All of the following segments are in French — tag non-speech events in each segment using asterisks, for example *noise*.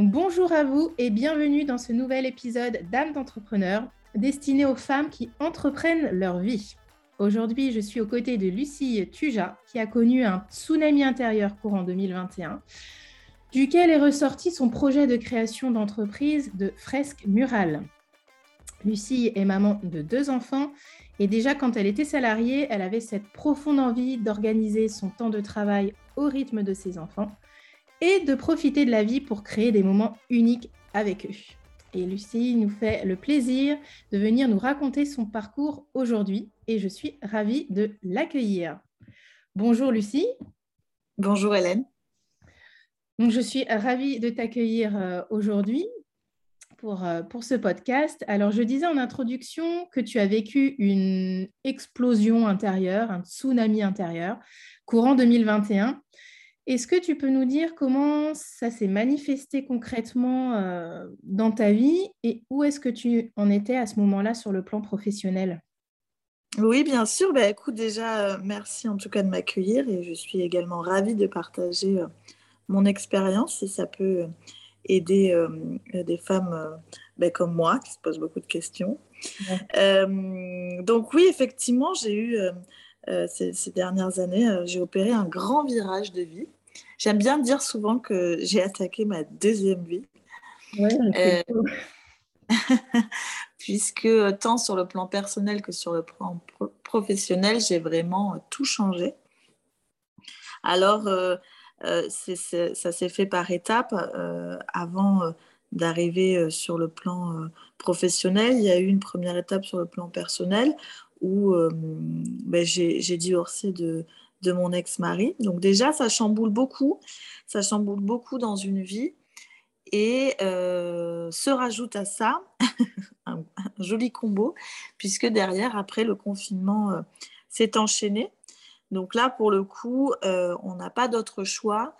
bonjour à vous et bienvenue dans ce nouvel épisode d'âme d'entrepreneur destiné aux femmes qui entreprennent leur vie. Aujourd'hui, je suis aux côtés de Lucie Tuja qui a connu un tsunami intérieur courant 2021 duquel est ressorti son projet de création d'entreprise de fresques murales. Lucie est maman de deux enfants et déjà quand elle était salariée, elle avait cette profonde envie d'organiser son temps de travail au rythme de ses enfants et de profiter de la vie pour créer des moments uniques avec eux. Et Lucie nous fait le plaisir de venir nous raconter son parcours aujourd'hui et je suis ravie de l'accueillir. Bonjour Lucie. Bonjour Hélène. Donc, je suis ravie de t'accueillir euh, aujourd'hui pour, euh, pour ce podcast. Alors, je disais en introduction que tu as vécu une explosion intérieure, un tsunami intérieur, courant 2021. Est-ce que tu peux nous dire comment ça s'est manifesté concrètement euh, dans ta vie et où est-ce que tu en étais à ce moment-là sur le plan professionnel? Oui, bien sûr. Bah, écoute, déjà, merci en tout cas de m'accueillir et je suis également ravie de partager mon expérience si ça peut aider euh, des femmes euh, ben, comme moi qui se posent beaucoup de questions. Euh, donc oui, effectivement, j'ai eu ces, dernières années, j'ai opéré un grand virage de vie. J'aime bien dire souvent que j'ai attaqué ma deuxième vie. *laughs* puisque tant sur le plan personnel que sur le plan professionnel, j'ai vraiment tout changé. Alors, euh, ça s'est fait par étapes. Euh, avant euh, d'arriver sur le plan professionnel, il y a eu une première étape sur le plan personnel où ben, j'ai divorcé de, de mon ex-mari. Donc déjà, ça chamboule beaucoup. Ça chamboule beaucoup dans une vie. Et se rajoute à ça *laughs* un, joli combo, puisque derrière, après, le confinement s'est enchaîné. Donc là, pour le coup, euh, on n'a pas d'autre choix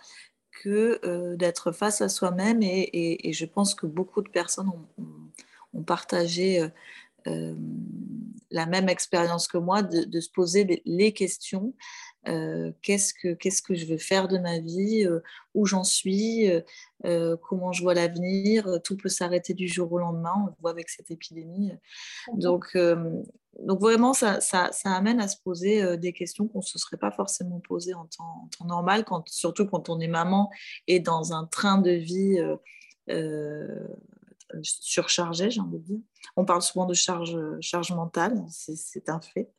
que euh, d'être face à soi-même et, je pense que beaucoup de personnes ont, partagé euh, la même expérience que moi de, se poser les questions euh, qu'est-ce, que, qu'est-ce que je veux faire de ma vie, euh, où j'en suis, euh, comment je vois l'avenir. Tout peut s'arrêter du jour au lendemain, on le voit avec cette épidémie. Donc, donc vraiment, ça, ça, ça, amène à se poser des questions qu'on ne se serait pas forcément posées en temps, normal, quand, surtout quand on est maman et dans un train de vie surchargé, j'ai envie de dire. On parle souvent de charge, charge mentale, c'est, un fait.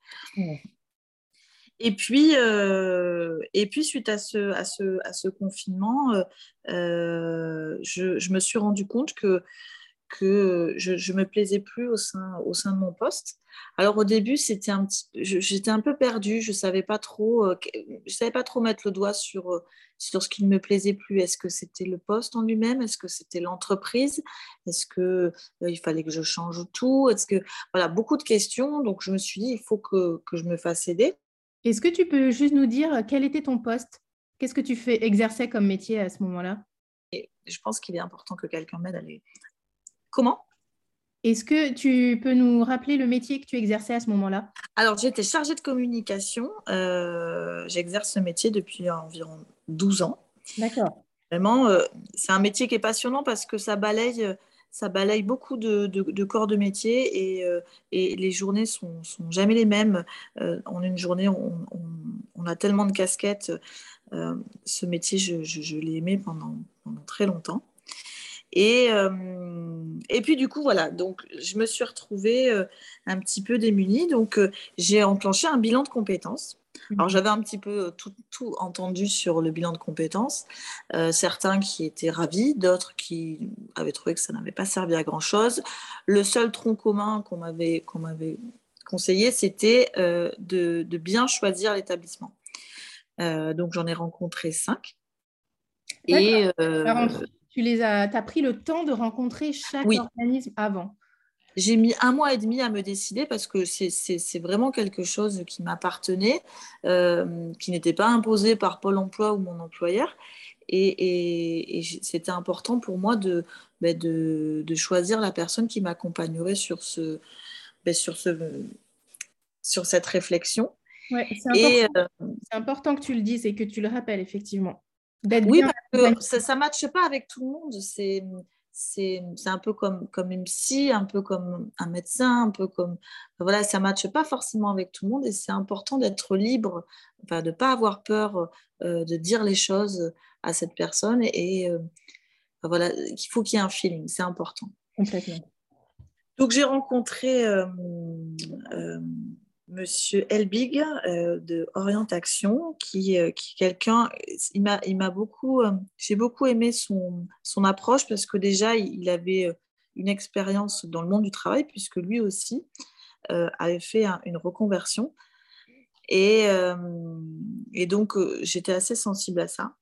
Et puis, euh, et puis suite à ce, à ce, à ce confinement, euh, euh, je, je, me suis rendu compte que, que je ne me plaisais plus au sein, au sein de mon poste. Alors au début, j'étais un peu perdue, je savais, pas savais pas trop mettre le doigt sur, sur ce qui ne me plaisait plus. Est-ce que c'était le poste en lui-même? Est-ce que c'était l'entreprise? Est-ce qu'il il fallait que je change tout? Est-ce que voilà beaucoup de questions. Donc je me suis dit il faut que, que je me fasse aider. Est-ce que tu peux juste nous dire quel était ton poste? Qu'est-ce que tu fais exercer comme métier à ce moment-là? Je pense qu'il est important que quelqu'un m'aide à aller. Comment? Est-ce que tu peux nous rappeler le métier que tu exerçais à ce moment-là? Alors, j'étais chargée de communication. Euh, j'exerce ce métier depuis environ 12 ans. D'accord. Vraiment, euh, c'est un métier qui est passionnant parce que ça balaye euh, ça balaye beaucoup de, corps de métier et, euh, les journées sont, sont jamais les mêmes. Euh, en une journée, on, a tellement de casquettes. Euh, ce métier, je, l'ai aimé pendant, très longtemps. Et, et puis du coup, voilà, donc je me suis retrouvée un petit peu démunie. Donc j'ai enclenché un bilan de compétences alors mhm. j'avais un petit peu tout, entendu sur le bilan de compétences, euh, certains qui étaient ravis, d'autres qui avaient trouvé que ça n'avait pas servi à grand-chose. Le seul tronc commun qu'on m'avait, qu'on m'avait conseillé, c'était euh, de, bien choisir l'établissement. donc j'en ai rencontré cinq. Et tu les as, as pris le temps de rencontrer chaque organisme avant? J'ai mis un mois et demi à me décider parce que c'est vraiment quelque chose qui m'appartenait, euh, qui n'était pas imposé par Pôle emploi ou mon employeur. Et, c'était important pour moi ben, de, de, choisir la personne qui m'accompagnerait sur, ce, ben, sur, ce, sur cette réflexion. Ouais, c'est important. Euh, important que tu le dises et que tu le rappelles, effectivement. Oui, parce que ça ne matche pas avec tout le monde. C'est c'est un peu comme, comme une psy, un peu comme un médecin, un peu comme... Voilà, ça ne matche pas forcément avec tout le monde et c'est important d'être libre, enfin, de ne pas avoir peur euh, de dire les choses à cette personne et, euh, voilà, il faut qu'il y ait un feeling, c'est important. Complètement. Donc j'ai rencontré euh, Monsieur Elbig euh, de Orient Action, qui, euh, qui quelqu'un, il m'a, il m'a beaucoup, euh, j'ai beaucoup aimé son, son approche parce que déjà il avait une expérience dans le monde du travail puisque lui aussi avait fait une reconversion et, et donc j'étais assez sensible à ça.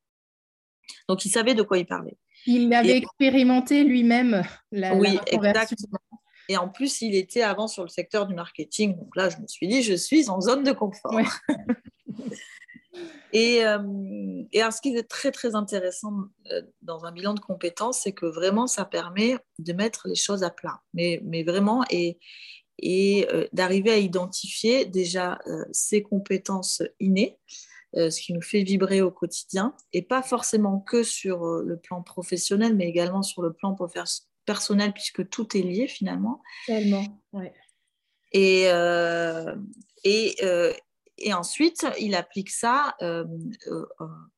Donc il savait de quoi il parlait. Il avait expérimenté lui-même la, oui, la exactement. Et en plus, il était avant sur le secteur du marketing. Donc là, je me suis dit, je suis en zone de confort. *laughs* et, euh, et, alors, ce qui est très, très intéressant euh, dans un bilan de compétences, c'est que vraiment, ça permet de mettre les choses à plat. Mais, mais vraiment, et, et euh, d'arriver à identifier déjà ses compétences innées, ce qui nous fait vibrer au quotidien, et pas forcément que sur le plan professionnel, mais également sur le plan personnel puisque tout est lié finalement. Tellement, ouais. Et, euh, et, euh, et, ensuite, il applique ça euh,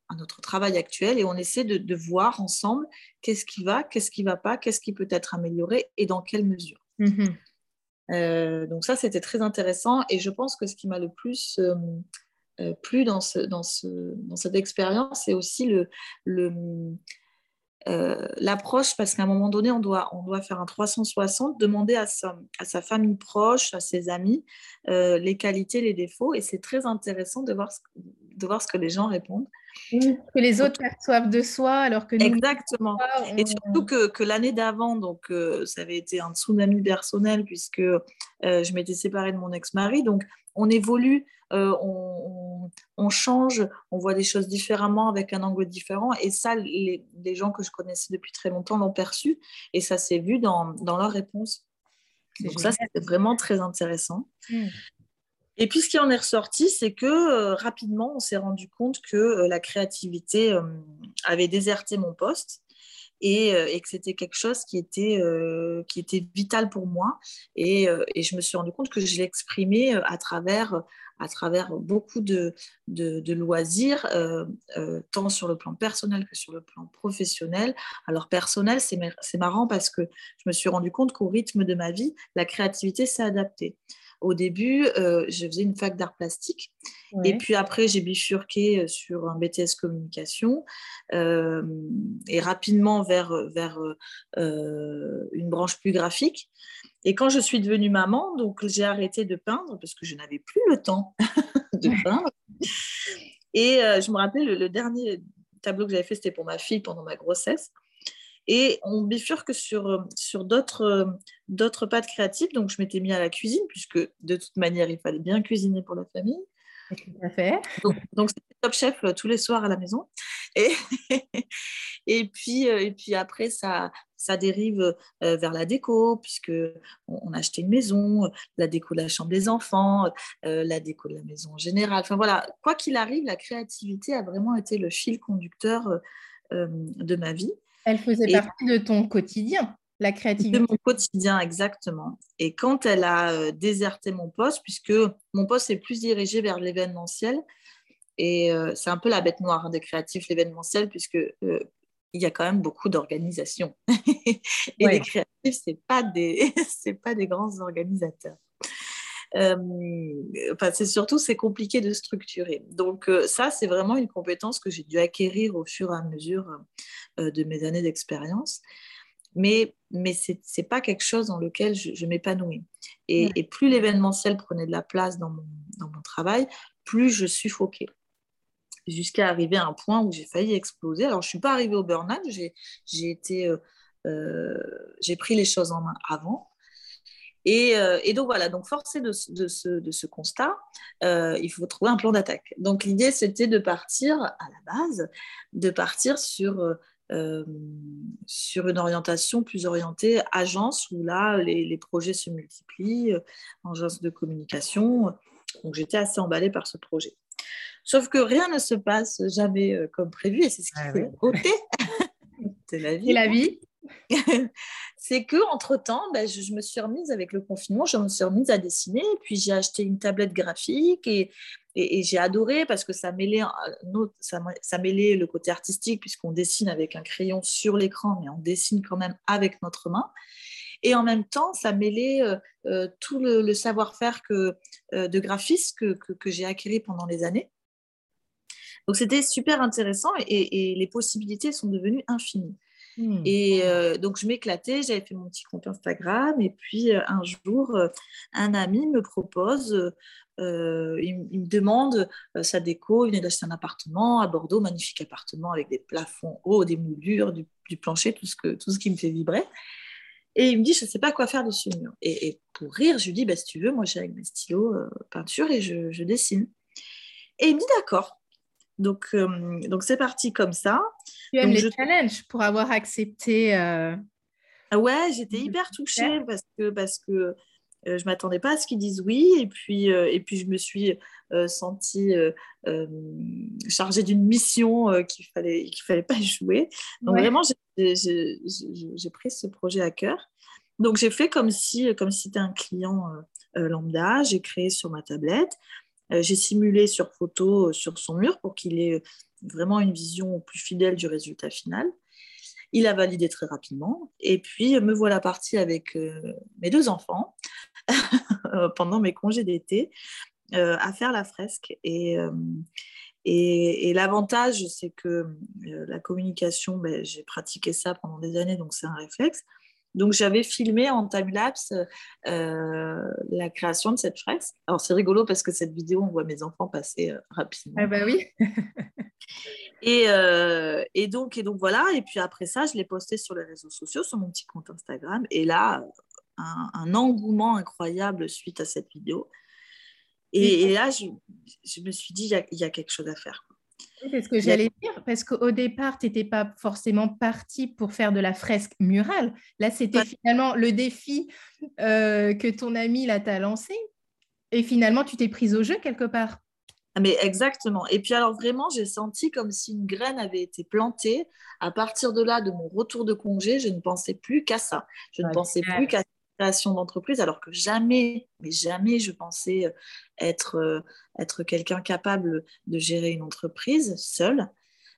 à notre travail actuel et on essaie de, de voir ensemble qu'est-ce qui va, qu'est-ce qui ne va pas, qu'est-ce qui peut être amélioré et dans quelle mesure. Mm-hmm. donc ça, c'était très intéressant et je pense que ce qui m'a le plus plu dans, ce, dans, ce, dans cette expérience, c'est aussi le, le euh, l'approche, parce qu'à un moment donné, on doit, on doit faire un 360, demander à sa, à sa famille proche, à ses amis, euh, les qualités, les défauts. Et c'est très intéressant de voir, ce, de voir ce que les gens répondent. que les autres perçoivent de soi, alors que nous, Exactement. Et surtout que, que l'année d'avant, donc euh, ça avait été un tsunami personnel, puisque je m'étais séparée de mon ex-mari. Donc, on évolue, euh, on, change, on voit des choses différemment avec un angle différent. Et ça, les, gens que je connaissais depuis très longtemps l'ont perçu et ça s'est vu dans, leur réponse. Donc ça, c'était vraiment très intéressant. Hmm. Et puis, ce qui en est ressorti, c'est que euh, rapidement, on s'est rendu compte que euh, la créativité avait déserté mon poste et, que c'était quelque chose qui était, qui était vital pour moi. Et, et, je me suis rendu compte que je l'exprimais à travers à travers beaucoup de, de, loisirs, euh, euh, tant sur le plan personnel que sur le plan professionnel. Alors personnel, c'est marrant parce que je me suis rendu compte qu'au rythme de ma vie, la créativité s'est adaptée. Au début, euh, je faisais une fac d'art plastique. Et puis après, j'ai bifurqué sur un BTS communication et rapidement vers, vers une branche plus graphique. Et quand je suis devenue maman, donc j'ai arrêté de peindre parce que je n'avais plus le temps *laughs* de peindre. Et euh, je me rappelle, le, dernier tableau que j'avais fait, c'était pour ma fille pendant ma grossesse. Et on bifurque sur, sur d'autres, d'autres pâtes créatives. Donc, je m'étais mis à la cuisine, puisque de toute manière, il fallait bien cuisiner pour la famille. Tout à fait. Donc, c'était top chef euh, tous les soirs à la maison. Et, *laughs* et, puis, euh, et puis après, ça, ça dérive euh, vers la déco, puisque on, a acheté une maison, la déco de la chambre des enfants, la déco de la maison en général. Enfin voilà, quoi qu'il arrive, la créativité a vraiment été le fil conducteur de ma vie. Elle faisait partie de ton quotidien la créativité. De mon quotidien, exactement. Et quand elle a euh, déserté mon poste, puisque mon poste est plus dirigé vers l'événementiel, et euh, c'est un peu la bête noire hein, des créatifs, l'événementiel, puisque euh, il y a quand même beaucoup d'organisations. *laughs* et les créatifs, ce pas, des, *laughs* pas des grands organisateurs. Enfin, c'est surtout c'est compliqué de structurer. Donc ça, c'est vraiment une compétence que j'ai dû acquérir au fur et à mesure de mes années d'expérience mais, mais ce n'est pas quelque chose dans lequel je, m'épanouis. Et, plus l'événementiel prenait de la place dans mon, dans mon travail, plus je suffoquais. Jusqu'à arriver à un point où j'ai failli exploser. Alors, je ne suis pas arrivée au burn-out, j'ai, été, euh, euh, j'ai pris les choses en main avant. Et, euh, et, donc voilà, donc forcé de, de, ce, de ce, constat, il faut trouver un plan d'attaque. Donc l'idée, c'était de partir à la base, de partir sur euh, sur une orientation plus orientée agence, où là, les, projets se multiplient, euh, agence de communication. Donc, j'étais assez emballée par ce projet. Sauf que rien ne se passe jamais comme prévu et c'est ce qui ah fait la beauté *laughs* de la vie. Et la vie? *laughs* c'est que entre temps, ben, je, me suis remise avec le confinement, je me suis remise à dessiner, puis j'ai acheté une tablette graphique et, j'ai adoré parce que ça mêlait, ça, mêlait le côté artistique puisqu'on dessine avec un crayon sur l'écran, mais on dessine quand même avec notre main. Et en même temps, ça mêlait euh, euh, tout le, savoir-faire que, euh, de graphiste que, j'ai acquis pendant les années. Donc c'était super intéressant et, les possibilités sont devenues infinies. Hmm. Et donc, je m'éclatais, j'avais fait mon petit compte Instagram. Et puis, un jour, un ami me propose, il, me demande sa déco. Il venait d'acheter un appartement à Bordeaux, magnifique appartement avec des plafonds hauts, des moulures, du, plancher, tout ce, que, tout ce qui me fait vibrer. Et il me dit, je ne sais pas quoi faire dessus le mur. Et, pour rire, je lui dis, bah, si tu veux, moi j'ai avec mes stylos peinture et je, je, dessine. Et il me dit, d'accord. Donc, euh, donc c'est parti comme ça. Tu aimes les challenges pour avoir accepté. Euh... Ah ouais, j'étais hyper touchée parce que, parce que euh, je ne m'attendais pas à ce qu'ils disent oui. Et puis, euh, et puis je me suis sentie chargée d'une mission qu'il ne fallait, qu'il fallait pas jouer. Donc vraiment, j'ai pris ce projet à cœur. Donc j'ai fait comme si, comme si c'était un client lambda. J'ai créé sur ma tablette. J'ai simulé sur photo sur son mur pour qu'il ait vraiment une vision plus fidèle du résultat final. Il a validé très rapidement. Et puis, me voilà partie avec euh, mes deux enfants *laughs* pendant mes congés d'été à faire la fresque. Et, et, l'avantage, c'est que la communication, ben, j'ai pratiqué ça pendant des années, donc c'est un réflexe. Donc, j'avais filmé en time-lapse euh, la création de cette fresque. Alors, c'est rigolo parce que cette vidéo, on voit mes enfants passer euh, rapidement. Ah, bah oui. *laughs* Euh, et, donc, et donc, voilà. Et puis après ça, je l'ai posté sur les réseaux sociaux, sur mon petit compte Instagram. Et là, un, engouement incroyable suite à cette vidéo. Et, là, je, me suis dit, il y, y, a quelque chose à faire. C'est ce que j'allais dire, parce qu'au départ, tu n'étais pas forcément parti pour faire de la fresque murale. Là, c'était finalement le défi euh, que ton ami t'a lancé. Et finalement, tu t'es prise au jeu quelque part. Mais exactement. Et puis alors vraiment, j'ai senti comme si une graine avait été plantée. À partir de là, de mon retour de congé, je ne pensais plus qu'à ça. Je ne pensais plus qu'à création d'entreprise, alors que jamais, mais jamais je pensais euh, être, euh, être quelqu'un capable de gérer une entreprise seule.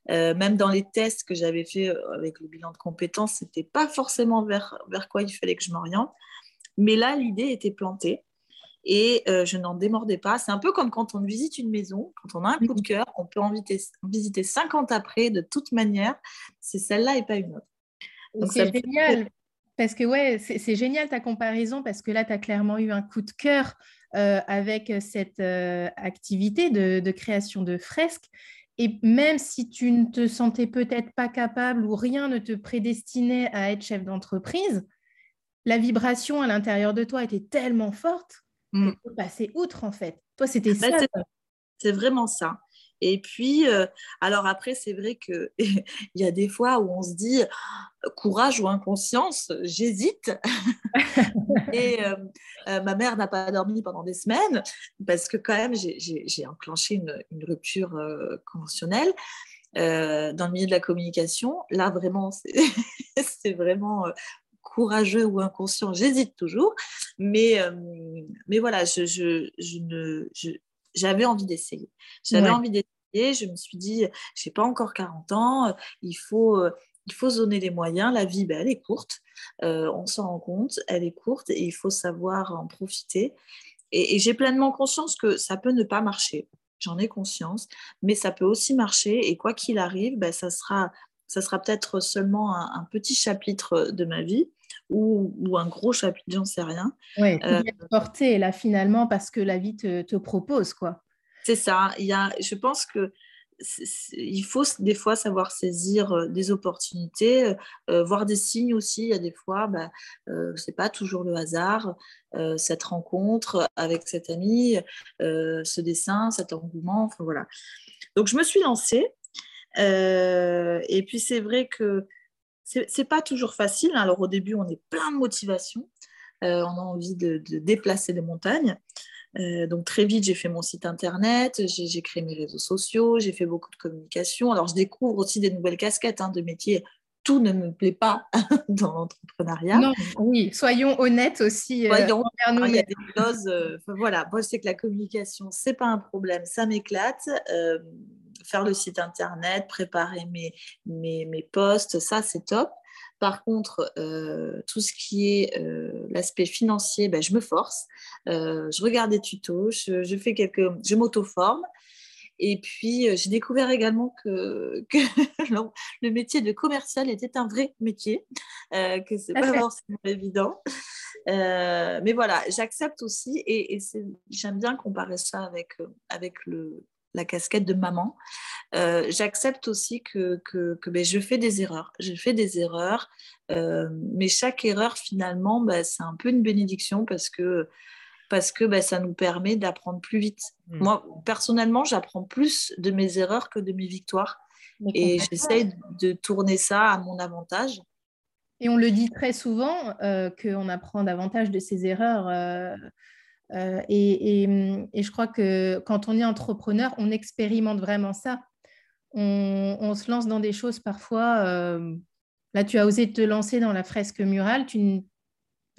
Euh, même dans les tests que j'avais fait avec le bilan de compétences, ce n'était pas forcément vers, vers quoi il fallait que je m'oriente. Mais là, l'idée était plantée et je n'en démordais pas. C'est un peu comme quand on visite une maison, quand on a un coup de cœur, on peut en visiter, visiter 50 après de toute manière. C'est celle-là et pas une autre. C'est génial parce que ouais, c'est génial ta comparaison parce que là, tu as clairement eu un coup de cœur euh, avec cette euh, activité de, création de fresques. Et même si tu ne te sentais peut-être pas capable ou rien ne te prédestinait à être chef d'entreprise, la vibration à l'intérieur de toi était tellement forte mmh. passais outre en fait. Toi, c'était bah, ça. C'est vraiment ça. Et puis, euh, alors après, c'est vrai qu'il *laughs* y a des fois où on se dit courage ou inconscience, j'hésite. *laughs* et euh, euh, ma mère n'a pas dormi pendant des semaines parce que quand même, j'ai enclenché une, rupture conventionnelle. dans le milieu de la communication, là vraiment, c'est *laughs* vraiment courageux ou inconscient, j'hésite toujours. Mais, mais voilà, je, je, je ne, j'avais envie d'essayer. J'avais envie d'essayer. Je me suis dit, je n'ai pas encore 40 ans, il faut, euh, il faut zoner les moyens. La vie, ben, elle est courte. Euh, on s'en rend compte, elle est courte et il faut savoir en profiter. Et, j'ai pleinement conscience que ça peut ne pas marcher. J'en ai conscience, mais ça peut aussi marcher. Et quoi qu'il arrive, ben, ça sera, ça sera peut-être seulement un, petit chapitre de ma vie ou, un gros chapitre, j'en sais rien. Oui, euh, porter là finalement parce que la vie te, te propose quoi. C'est ça. Il y a, je pense que il faut des fois savoir saisir euh, des opportunités, euh, euh, voir des signes aussi. Il y a des fois, bah, euh, c'est pas toujours le hasard, cette rencontre avec cet ami, ce dessin, cet engouement. Enfin voilà. Donc je me suis lancée. Et puis c'est vrai que c'est pas toujours facile. Alors au début, on est plein de motivation. on a envie de, déplacer des montagnes. donc très vite, j'ai fait mon site internet, j'ai créé mes réseaux sociaux, j'ai fait beaucoup de communication. Alors je découvre aussi des nouvelles casquettes hein, de métiers tout ne me plaît pas *laughs* dans l'entrepreneuriat. Non, oui, soyons honnêtes aussi. Euh, soyons, il y a des choses. Euh, voilà, moi je sais que la communication, c'est pas un problème, ça m'éclate. Euh, faire le site internet, préparer mes, mes, mes posts, ça c'est top. Par contre, tout ce qui est l'aspect financier, ben, je me force. je regarde des tutos, je, je fais quelques, je m'auto-forme. Et puis, euh, j'ai découvert également que, *laughs* le métier de commercial était un vrai métier, euh, que ce n'est pas *laughs* forcément évident. Euh, mais voilà, j'accepte aussi, et, j'aime bien comparer ça avec, avec le, la casquette de maman. j'accepte aussi que, que, ben, je fais des erreurs. Je fais des erreurs, mais chaque erreur, finalement, ben, c'est un peu une bénédiction parce que parce que bah, ça nous permet d'apprendre plus vite. Hmm. Moi, personnellement, j'apprends plus de mes erreurs que de mes victoires. Et j'essaie de tourner ça à mon avantage. Et on le dit très souvent euh, qu'on apprend davantage de ses erreurs. Euh, euh, et, je crois que quand on est entrepreneur, on expérimente vraiment ça. On, se lance dans des choses parfois. là, tu as osé te lancer dans la fresque murale. Tu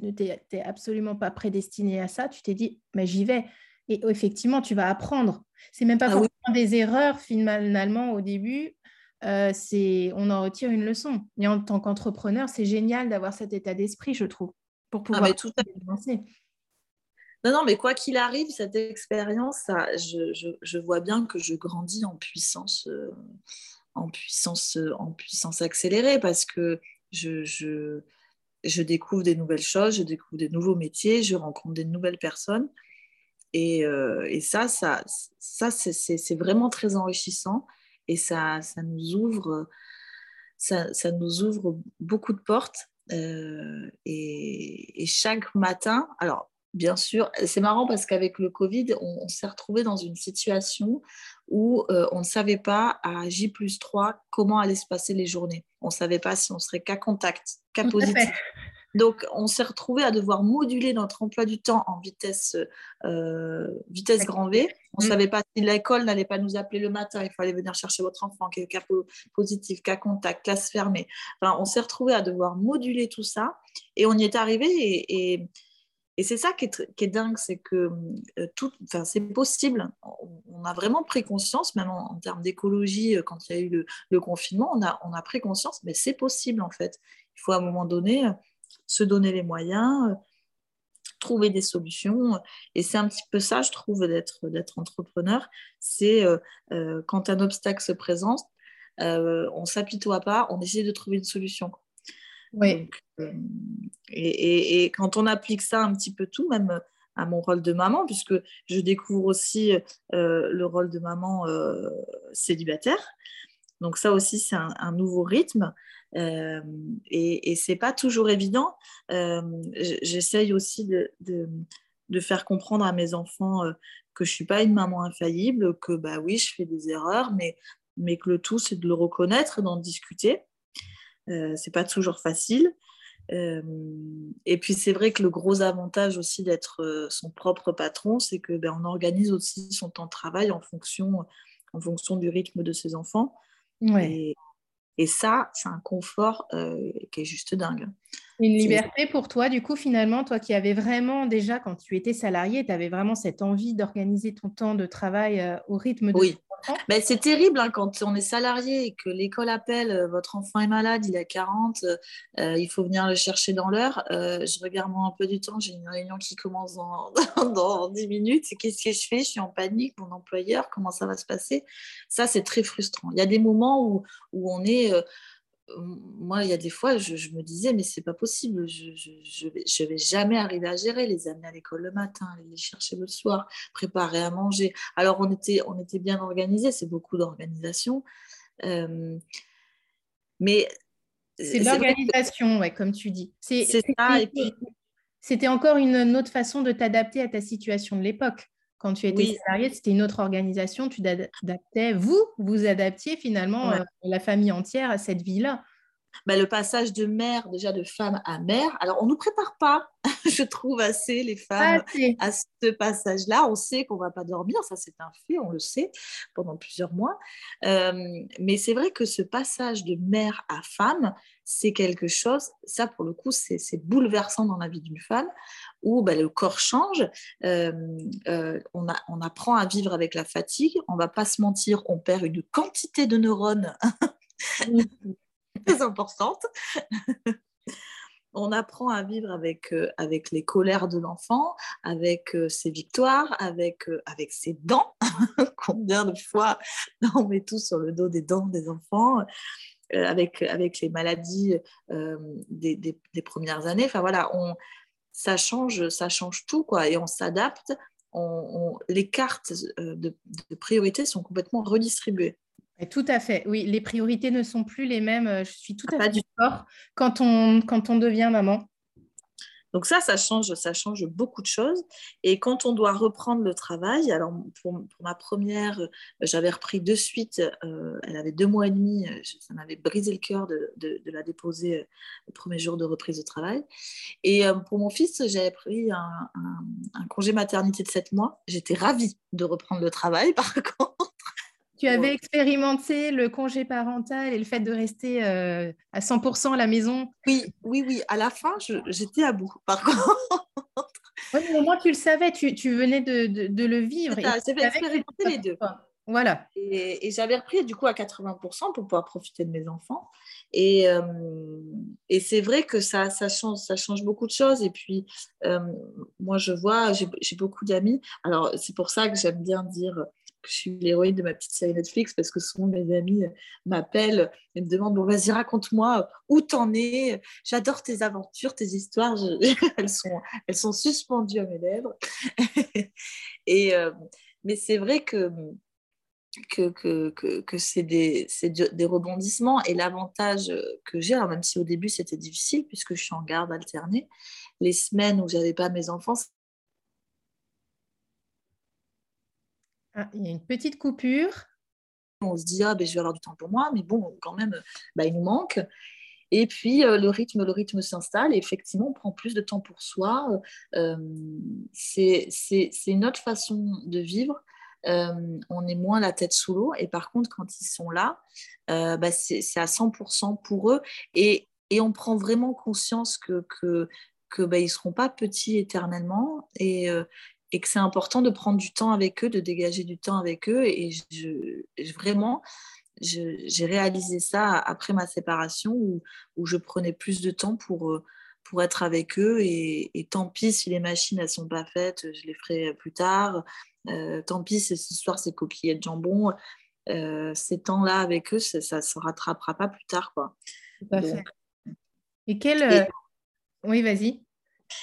tu n'es absolument pas prédestiné à ça, tu t'es dit, mais j'y vais. Et effectivement, tu vas apprendre. C'est même pas ah forcément des erreurs finalement au début. Euh, on en retire une leçon. Et en tant qu'entrepreneur, c'est génial d'avoir cet état d'esprit, je trouve, pour ah, pouvoir tout avancer. Non, non, mais quoi qu'il arrive, cette expérience, je, vois bien que je grandis en puissance, euh, en puissance, en puissance accélérée parce que je, découvre des nouvelles choses, je découvre des nouveaux métiers, je rencontre des nouvelles personnes. Et, euh, ça, ça, ça c'est vraiment très enrichissant et ça, ça, nous, ouvre, ça, nous ouvre beaucoup de portes. Euh, et, chaque matin, alors bien sûr, c'est marrant parce qu'avec le Covid, on, s'est retrouvé dans une situation où euh, on ne savait pas à J plus 3 comment allaient se passer les journées. On ne savait pas si on serait qu'à contact, qu'à positif. Donc, on s'est retrouvé à devoir moduler notre emploi du temps en vitesse, euh, vitesse grand V. On ne mm. savait pas si l'école n'allait pas nous appeler le matin, il fallait venir chercher votre enfant, quel cas positif, cas contact, classe fermée. Enfin, on s'est retrouvé à devoir moduler tout ça et on y est arrivé et et c'est ça qui est, dingue, c'est que euh, c'est possible. On, a vraiment pris conscience, même en, termes d'écologie, euh, quand il y a eu le, confinement, on a, on a, pris conscience, mais c'est possible en fait. Il faut à un moment donné euh, se donner les moyens, trouver des solutions. Et c'est un petit peu ça, je trouve, d'être, entrepreneur. C'est quand un obstacle se présente, on ne s'apitoie pas, on essaie de trouver une solution. Oui. Euh, et, quand on applique ça un petit peu tout, même à mon rôle de maman, puisque je découvre aussi euh, le rôle de maman euh, célibataire. Donc ça aussi, c'est un, nouveau rythme. et, et c'est pas toujours évident. J'essaye aussi de, de, faire comprendre à mes enfants que je suis pas une maman infaillible, que bah oui, je fais des erreurs, mais, mais que le tout, c'est de le reconnaître et d'en discuter. Euh, c'est pas toujours facile. Euh, et puis c'est vrai que le gros avantage aussi d'être euh, son propre patron, c'est que ben, on organise aussi son temps de travail en fonction, en fonction du rythme de ses enfants. Ouais. Et, ça, c'est un confort qui est juste dingue. Une liberté pour toi, du coup, finalement, toi qui avais vraiment déjà, quand tu étais salarié, tu avais vraiment cette envie d'organiser ton temps de travail au rythme de oui. Ben, c'est terrible hein, quand on est salarié et que l'école appelle, euh, votre enfant est malade, il a 40, euh, il faut venir le chercher dans l'heure. Euh, je regarde moi un peu du temps, j'ai une réunion qui commence dans, *laughs* dans 10 minutes. Qu'est-ce que je fais? Je suis en panique, mon employeur, comment ça va se passer? Ça, c'est très frustrant. Il y a des moments où, où on est moi, il y a des fois, je, me disais, mais c'est pas possible, je, je, vais, vais jamais arriver à gérer, les amener à l'école le matin, les chercher le soir, préparer à manger. Alors, on était, on était bien organisé, c'est beaucoup d'organisation. Euh, mais c'est l'organisation, ouais, comme tu dis. C'est ça. C'était encore une autre façon de t'adapter à ta situation de l'époque. Quand tu étais salarié, c'était une autre organisation, tu t'adaptais, vous, vous adaptiez finalement euh, la famille entière à cette vie-là. bah, le passage de mère, déjà de femme à mère. Alors, on ne nous prépare pas, *laughs* je trouve, assez les femmes à ce passage-là. On sait qu'on ne va pas dormir, ça c'est un fait, on le sait, pendant plusieurs mois. Euh, mais c'est vrai que ce passage de mère à femme, c'est quelque chose, ça pour le coup, c'est bouleversant dans la vie d'une femme, où bah, le corps change, euh, euh, on, apprend à vivre avec la fatigue, on va pas se mentir, on perd une quantité de neurones *laughs* très importante. *laughs* on apprend à vivre avec, euh, avec les colères de l'enfant, avec ses victoires, avec, avec ses dents. *laughs* Combien de fois on met tout sur le dos des dents des enfants avec, avec les maladies des, des, premières années. Enfin voilà, on, ça, change, ça change tout quoi, et on s'adapte. On, les cartes de, de priorité sont complètement redistribuées. Tout à fait, oui, les priorités ne sont plus les mêmes. Euh, je suis tout ah, à fait d'accord quand on, quand on devient maman. Donc ça, ça change, ça change beaucoup de choses. Et quand on doit reprendre le travail, alors pour, ma première, euh, j'avais repris de suite, euh, elle avait deux mois et demi, ça m'avait brisé le cœur de, de, la déposer le premier jour de reprise de travail. Et pour mon fils, j'avais pris un, un, congé maternité de sept mois. J'étais ravie de reprendre le travail, *laughs* par contre. Tu avais expérimenté le congé parental et le fait de rester euh, à 100% à la maison? Oui, oui, oui. À la fin, j'étais à bout, par *laughs* contre. Oui, mais au moins, tu le savais, tu, tu venais de, de, le vivre. J'avais expérimenté les deux. Voilà. Et, j'avais repris du coup à 80% pour pouvoir profiter de mes enfants. Et, euh, et c'est vrai que ça, ça, change, ça change beaucoup de choses. Et puis, euh, moi, je vois, j'ai beaucoup d'amis. Alors, c'est pour ça que j'aime bien dire je suis l'héroïne de ma petite série Netflix parce que souvent mes amis m'appellent et me demandent bon vas-y raconte-moi où t'en es j'adore tes aventures tes histoires *laughs* elles sont elles sont suspendues à mes lèvres *laughs* et euh, mais c'est vrai que que, que, que, c'est des, des, rebondissements. Et l'avantage que j'ai, même si au début c'était difficile, puisque je suis en garde alternée, les semaines où j'avais pas mes enfants, Ah, il y a une petite coupure. On se dit, ah, ben, je vais avoir du temps pour moi, mais bon, quand même, bah, il nous manque. Et puis, euh, le rythme, le rythme s'installe et effectivement, on prend plus de temps pour soi. Euh, c'est une autre façon de vivre. Euh, on est moins la tête sous l'eau. Et par contre, quand ils sont là, bah, c'est à 100% pour eux. Et, et, on prend vraiment conscience que, que, que bah, seront pas petits éternellement. Et, et que c'est important de prendre du temps avec eux, de dégager du temps avec eux. Et je, vraiment, j'ai réalisé ça après ma séparation où, où, je prenais plus de temps pour, euh, pour être avec eux. Et, tant pis si les machines ne sont pas faites, je les ferai plus tard. Euh, tant pis si ce soir c'est coquillettes de jambon. Euh, ces temps-là avec eux, ça ne se rattrapera pas plus tard. Quoi. Tout à fait. Et quel. Oui, vas-y.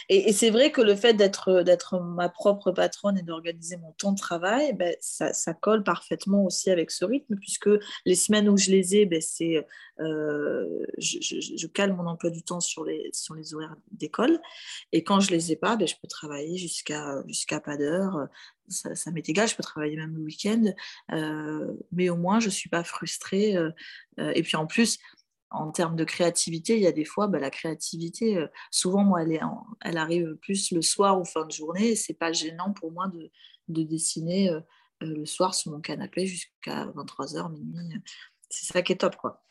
Et, c'est vrai que le fait d'être ma propre patronne et d'organiser mon temps de travail, ben, ça, colle parfaitement aussi avec ce rythme, puisque les semaines où je les ai, ben, c'est, euh, je, je, cale mon emploi du temps sur les, horaires d'école. Et quand je les ai pas, ben, je peux travailler jusqu'à pas d'heure. Ça, m'est égal, je peux travailler même le week-end, euh, mais au moins je ne suis pas frustrée. Euh, et puis en plus, en termes de créativité, il y a des fois, bah, la créativité, euh, souvent, moi, elle, est elle, arrive plus le soir ou fin de journée. Ce n'est pas gênant pour moi de, de dessiner euh, euh, le soir sur mon canapé jusqu'à 23h, minuit. C'est ça qui est top. Quoi.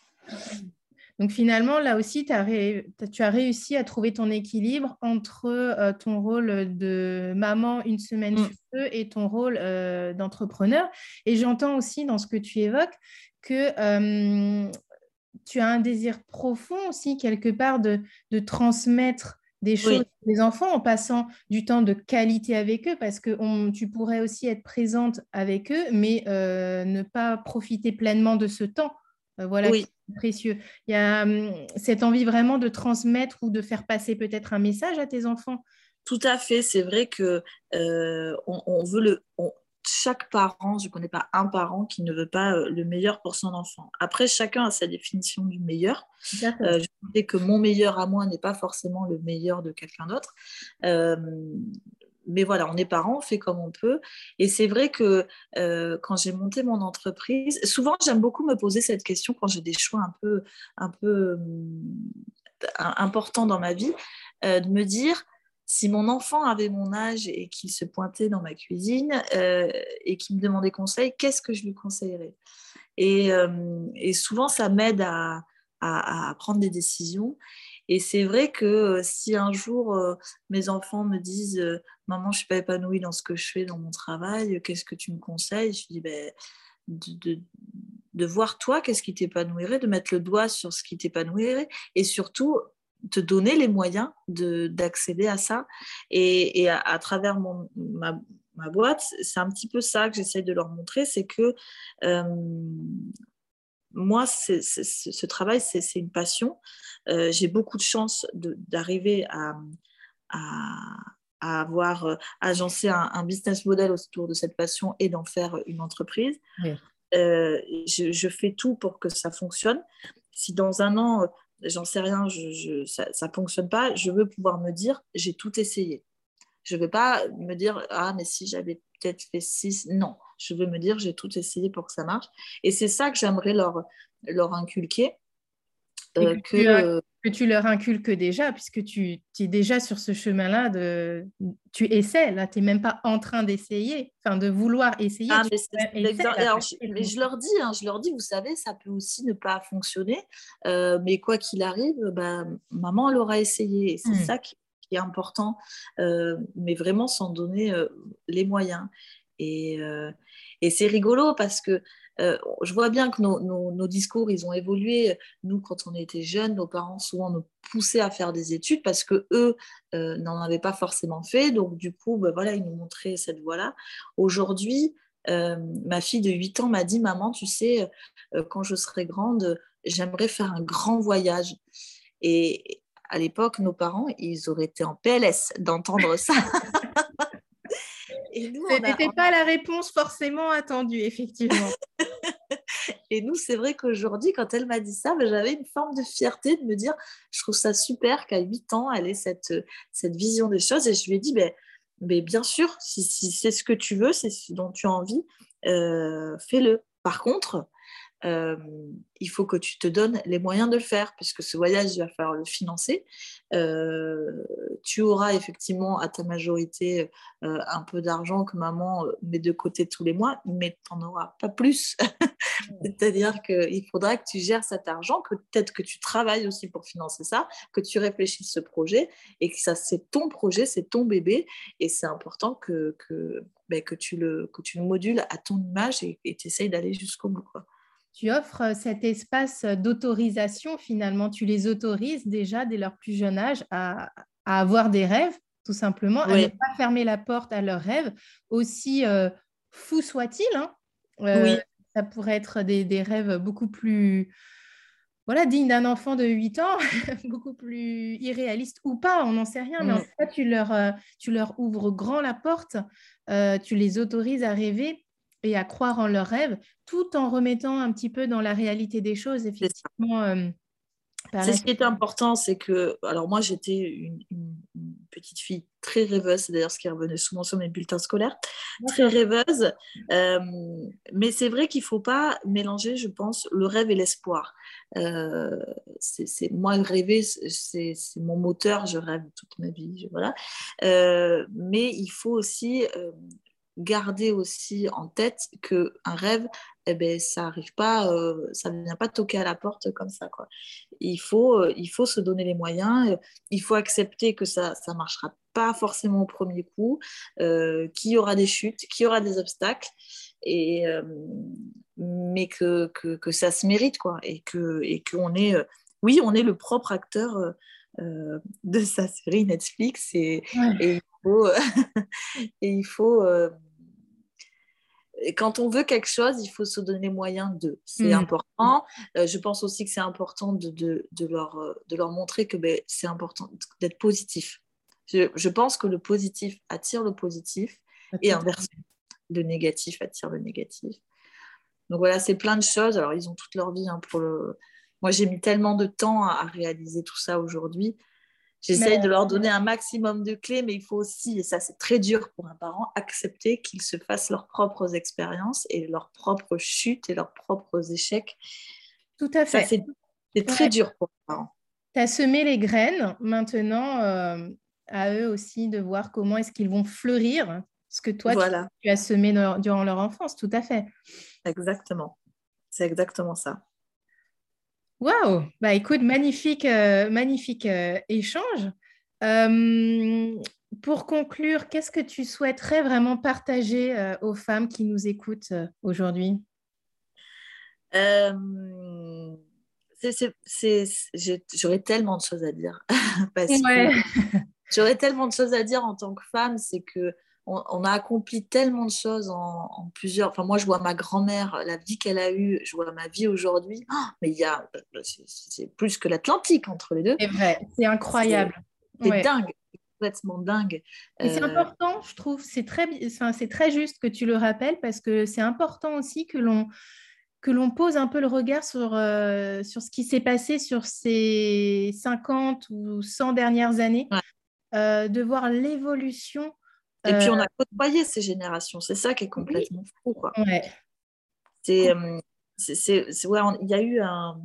Donc finalement, là aussi, tu as réussi à trouver ton équilibre entre ton rôle de maman une semaine mmh. sur deux et ton rôle d'entrepreneur. Et j'entends aussi dans ce que tu évoques que tu as un désir profond aussi, quelque part, de, transmettre des choses aux enfants en passant du temps de qualité avec eux, parce que tu pourrais aussi être présente avec eux, mais euh, ne pas profiter pleinement de ce temps. Euh, voilà, oui. précieux. Il y a hum, cette envie vraiment de transmettre ou de faire passer peut-être un message à tes enfants. Tout à fait, c'est vrai que euh, on, veut le, chaque parent, je ne connais pas un parent qui ne veut pas euh, le meilleur pour son enfant. Après, chacun a sa définition du meilleur. Euh, je sais que mon meilleur à moi n'est pas forcément le meilleur de quelqu'un d'autre. Euh, mais voilà, on est parents, on fait comme on peut. Et c'est vrai que euh, quand j'ai monté mon entreprise, souvent j'aime beaucoup me poser cette question quand j'ai des choix un peu, un peu hum, importants dans ma vie, de me dire si mon enfant avait mon âge et qu'il se pointait dans ma cuisine euh, et qu'il me demandait conseil, qu'est-ce que je lui conseillerais? Et, et, souvent, ça m'aide à, prendre des décisions. Et c'est vrai que euh, si un jour euh, mes enfants me disent euh, Maman, je ne suis pas épanouie dans ce que je fais, dans mon travail, qu'est-ce que tu me conseilles? Je dis ben, de, voir toi, qu'est-ce qui t'épanouirait, de mettre le doigt sur ce qui t'épanouirait et surtout te donner les moyens d'accéder à ça. Et, et à, travers mon, ma, ma, boîte, c'est un petit peu ça que j'essaie de leur montrer c'est que moi, ce travail, c'est une passion. Euh, j'ai beaucoup de chance d'arriver à, avoir euh, agencé un, business model autour de cette passion et d'en faire une entreprise. Euh, je, fais tout pour que ça fonctionne. Si dans un an, j'en sais rien, ça ne fonctionne pas, je veux pouvoir me dire, j'ai tout essayé. Je ne veux pas me dire, ah, mais si j'avais peut-être fait six. Non, je veux me dire, j'ai tout essayé pour que ça marche. Et c'est ça que j'aimerais leur, leur inculquer. Euh, que, tu, euh, que, tu, leur inculques déjà, puisque tu, es déjà sur ce chemin-là, de, tu essaies, là, tu n'es même pas en train d'essayer, enfin de vouloir essayer. Ah, mais, je, leur dis, hein, je leur dis, vous savez, ça peut aussi ne pas fonctionner, euh, mais quoi qu'il arrive, bah, maman, elle aura essayé. c'est hmm. ça qui, qui, est important, mais vraiment sans donner les moyens. Et, et c'est rigolo parce que euh, je vois bien que nos, discours, ils ont évolué. Nous, quand on était jeunes, nos parents souvent nous poussaient à faire des études parce que eux euh, n'en avaient pas forcément fait. Donc, du coup, ben voilà, ils nous montraient cette voie-là. Aujourd'hui, euh, ma fille de 8 ans m'a dit, maman, tu sais, quand je serai grande, j'aimerais faire un grand voyage. Et à l'époque, nos parents, ils auraient été en PLS d'entendre ça. *laughs* Ce n'était pas la réponse forcément attendue, effectivement. *laughs* et nous, c'est vrai qu'aujourd'hui, quand elle m'a dit ça, ben, j'avais une forme de fierté de me dire, je trouve ça super qu'à 8 ans, elle ait cette, cette vision des choses. Et je lui ai dit, ben bien sûr, si, c'est ce que tu veux, c'est ce dont tu as envie, euh, fais-le. Par contre, euh, il faut que tu te donnes les moyens de le faire, puisque ce voyage, il va falloir le financer. Euh, tu auras effectivement à ta majorité euh, un peu d'argent que maman met de côté tous les mois, mais tu n'en auras pas plus. *laughs* C'est-à-dire qu'il faudra que tu gères cet argent, que peut-être que tu travailles aussi pour financer ça, que tu réfléchisses ce projet et que ça, c'est ton projet, c'est ton bébé, et c'est important que, que, ben, que, tu le, que tu le modules à ton image et tu essayes d'aller jusqu'au bout. Quoi tu offres euh, cet espace d'autorisation, finalement, tu les autorises déjà dès leur plus jeune âge à, avoir des rêves, tout simplement, à ne pas fermer la porte à leurs rêves, aussi euh, fou soit-il. Hein. Euh, ça pourrait être des, rêves beaucoup plus voilà, dignes d'un enfant de 8 ans, *laughs* beaucoup plus irréalistes ou pas, on n'en sait rien, mais en fait, mm. tu leur, tu leur ouvres grand la porte, tu les autorises à rêver et à croire en leurs rêves, tout en remettant un petit peu dans la réalité des choses, effectivement. Euh, c'est ce qui est important, c'est que, alors moi j'étais une, petite fille très rêveuse, c'est d'ailleurs ce qui revenait souvent sur mes bulletins scolaires, très rêveuse, euh, mais c'est vrai qu'il ne faut pas mélanger, je pense, le rêve et l'espoir. Euh, c'est moi rêver, c'est mon moteur, je rêve toute ma vie, voilà. mais il faut aussi garder aussi en tête que un rêve, eh ben, ça arrive pas, euh, ça ne vient pas toquer à la porte comme ça. Quoi. Il, faut, euh, il faut se donner les moyens, euh, il faut accepter que ça ne marchera pas forcément au premier coup, qu'il y aura des chutes, qu'il y aura des obstacles, et, mais que, que, que, ça se mérite. Quoi, et qu'on et est, oui, on est le propre acteur. de sa série Netflix et, et il faut, *laughs* et il faut quand on veut quelque chose, il faut se donner moyen de. C'est mm. important. Euh, je pense aussi que c'est important de, de, de, leur, euh, de leur montrer que ben, c'est important d'être positif. Je, je, pense que le positif attire le positif et inversement, le négatif attire le négatif. Donc voilà, c'est plein de choses. Alors, ils ont toute leur vie hein, pour le. Moi, j'ai mis tellement de temps à, réaliser tout ça aujourd'hui. J'essaye de leur donner un maximum de clés, mais il faut aussi, et ça c'est très dur pour un parent, accepter qu'ils se fassent leurs propres expériences et leurs propres chutes et leurs propres échecs. Tout à fait. C'est très dur pour un parent. Tu as semé les graines, maintenant euh, à eux aussi de voir comment est-ce qu'ils vont fleurir ce que toi tu, as semé durant leur enfance, tout à fait. Exactement, c'est exactement ça. Waouh Bah écoute, magnifique, euh, magnifique euh, échange. Euh, pour conclure, qu'est-ce que tu souhaiterais vraiment partager aux femmes qui nous écoutent aujourd'hui? J'aurais tellement de choses à dire. *laughs* J'aurais tellement de choses à dire en tant que femme, c'est que on, a accompli tellement de choses en, plusieurs. Enfin, moi, je vois ma grand-mère, la vie qu'elle a eue, je vois ma vie aujourd'hui. Ah, mais il y a, c'est plus que l'Atlantique entre les deux. C'est vrai, c'est incroyable. C'est dingue, complètement dingue. C'est euh, important, je trouve. C'est très, c'est très juste que tu le rappelles parce que c'est important aussi que l'on que l'on pose un peu le regard sur, euh, sur ce qui s'est passé sur ces 50 ou 100 dernières années, euh, de voir l'évolution et puis, on a euh, côtoyé ces générations. C'est ça qui est complètement fou. Quoi. C'est, euh, ouais, il y a eu un.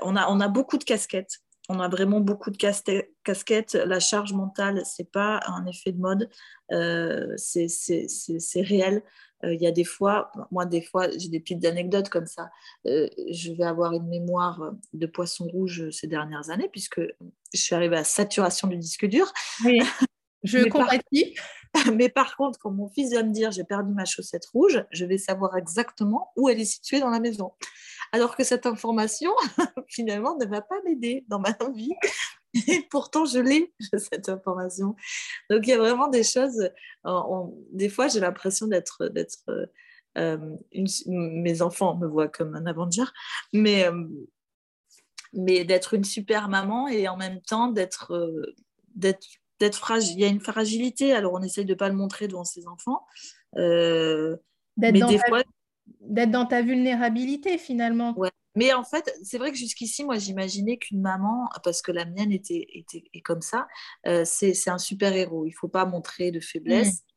On a, on a beaucoup de casquettes. On a vraiment beaucoup de casquettes. La charge mentale, c'est pas un effet de mode. Euh, c'est réel. Il y a des fois, moi, des fois, j'ai des petites anecdotes comme ça. je vais avoir une mémoire de poisson rouge ces dernières années, puisque je suis arrivée à saturation du disque dur. Oui. *laughs* Je comprends. *laughs* Mais par contre, quand mon fils va me dire j'ai perdu ma chaussette rouge, je vais savoir exactement où elle est située dans la maison. Alors que cette information, *laughs* finalement, ne va pas m'aider dans ma vie. Et pourtant, je l'ai, *laughs* cette information. Donc, il y a vraiment des choses. Euh, des fois, j'ai l'impression d'être. d'être euh, mes enfants me voient comme un Avenger, mais, euh, mais d'être une super maman et en même temps d'être d'être fragile. Il y a une fragilité, alors on essaye de ne pas le montrer devant ses enfants. Euh, mais des fois. D'être dans ta vulnérabilité finalement. Ouais. Mais en fait, c'est vrai que jusqu'ici, moi, j'imaginais qu'une maman, parce que la mienne était, était comme ça, euh, c'est un super héros. Il ne faut pas montrer de faiblesse. Mm.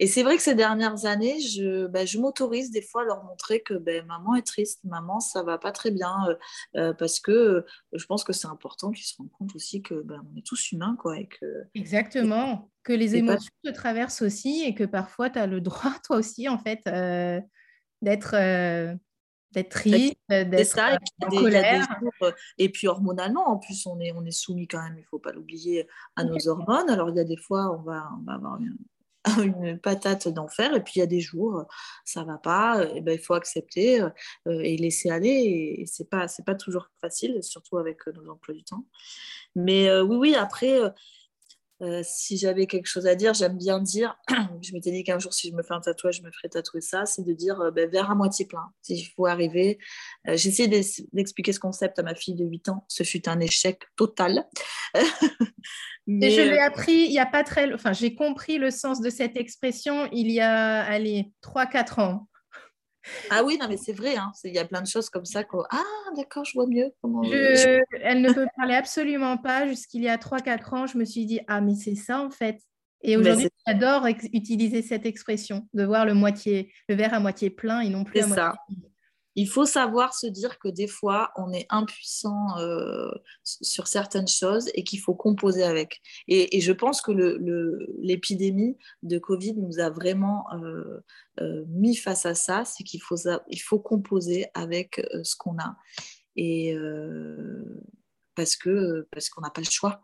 Et c'est vrai que ces dernières années, je, ben, je m'autorise des fois à leur montrer que ben, maman est triste, maman, ça va pas très bien, euh, euh, parce que euh, je pense que c'est important qu'ils se rendent compte aussi que ben, on est tous humains. Quoi, et que, Exactement, que les émotions te traversent aussi et que parfois tu as le droit, *laughs* toi aussi, en fait, d'être d'être triste, d'être en colère. et puis hormonalement, en plus, on est, on est soumis quand même, il ne faut pas l'oublier, à nos hormones. Alors, il y a des fois, on va, on va avoir *laughs* une patate d'enfer et puis il y a des jours ça va pas et ben il faut accepter euh, et laisser aller et c'est pas c'est pas toujours facile surtout avec nos emplois du temps. Mais euh, oui oui après euh, si j'avais quelque chose à dire, j'aime bien dire, *clears throat* je m'étais dit qu'un jour, si je me fais un tatouage, je me ferais tatouer ça, c'est de dire euh, ben, vers à moitié plein. S'il faut arriver. Euh, j'ai essayé d'expliquer ce concept à ma fille de 8 ans. Ce fut un échec total. *laughs* Mais... je l'ai appris il n'y a pas très. Enfin, j'ai compris le sens de cette expression il y a, allez, 3-4 ans. Ah oui, non, mais c'est vrai, hein. il y a plein de choses comme ça. Ah, d'accord, je vois mieux. Comment... Elle ne peut parler absolument pas. Jusqu'il y a 3-4 ans, je me suis dit, ah, mais c'est ça en fait. Et aujourd'hui, j'adore utiliser cette expression, de voir le, moitié, le verre à moitié plein et non plus à moitié il faut savoir se dire que des fois, on est impuissant euh, sur certaines choses et qu'il faut composer avec. Et, je pense que l'épidémie de Covid nous a vraiment euh, euh, mis face à ça, c'est qu'il faut, il faut composer avec ce qu'on a. Et parce qu'on n'a pas le choix.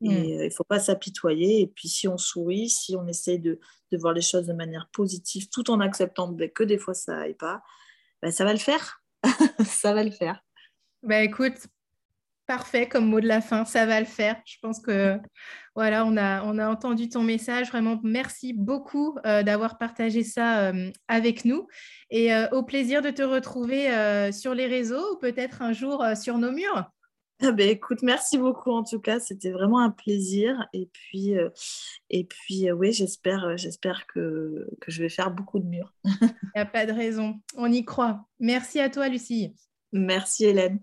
Et mm. il ne faut pas s'apitoyer. Et puis, si on sourit, si on essaye de, de, voir les choses de manière positive, tout en acceptant ben, que des fois ça n'aille pas, ben, ça va le faire. *laughs* ça va le faire. Bah, écoute, parfait comme mot de la fin, ça va le faire. Je pense que voilà, on a, on a entendu ton message. Vraiment, merci beaucoup euh, d'avoir partagé ça euh, avec nous. Et euh, au plaisir de te retrouver sur les réseaux ou peut-être un jour sur nos murs. Ah ben, écoute, merci beaucoup en tout cas, c'était vraiment un plaisir. Et puis, et puis oui, j'espère, j'espère que, que, je vais faire beaucoup de murs. *laughs* Il n'y a pas de raison, on y croit. Merci à toi, Lucie. Merci, Hélène.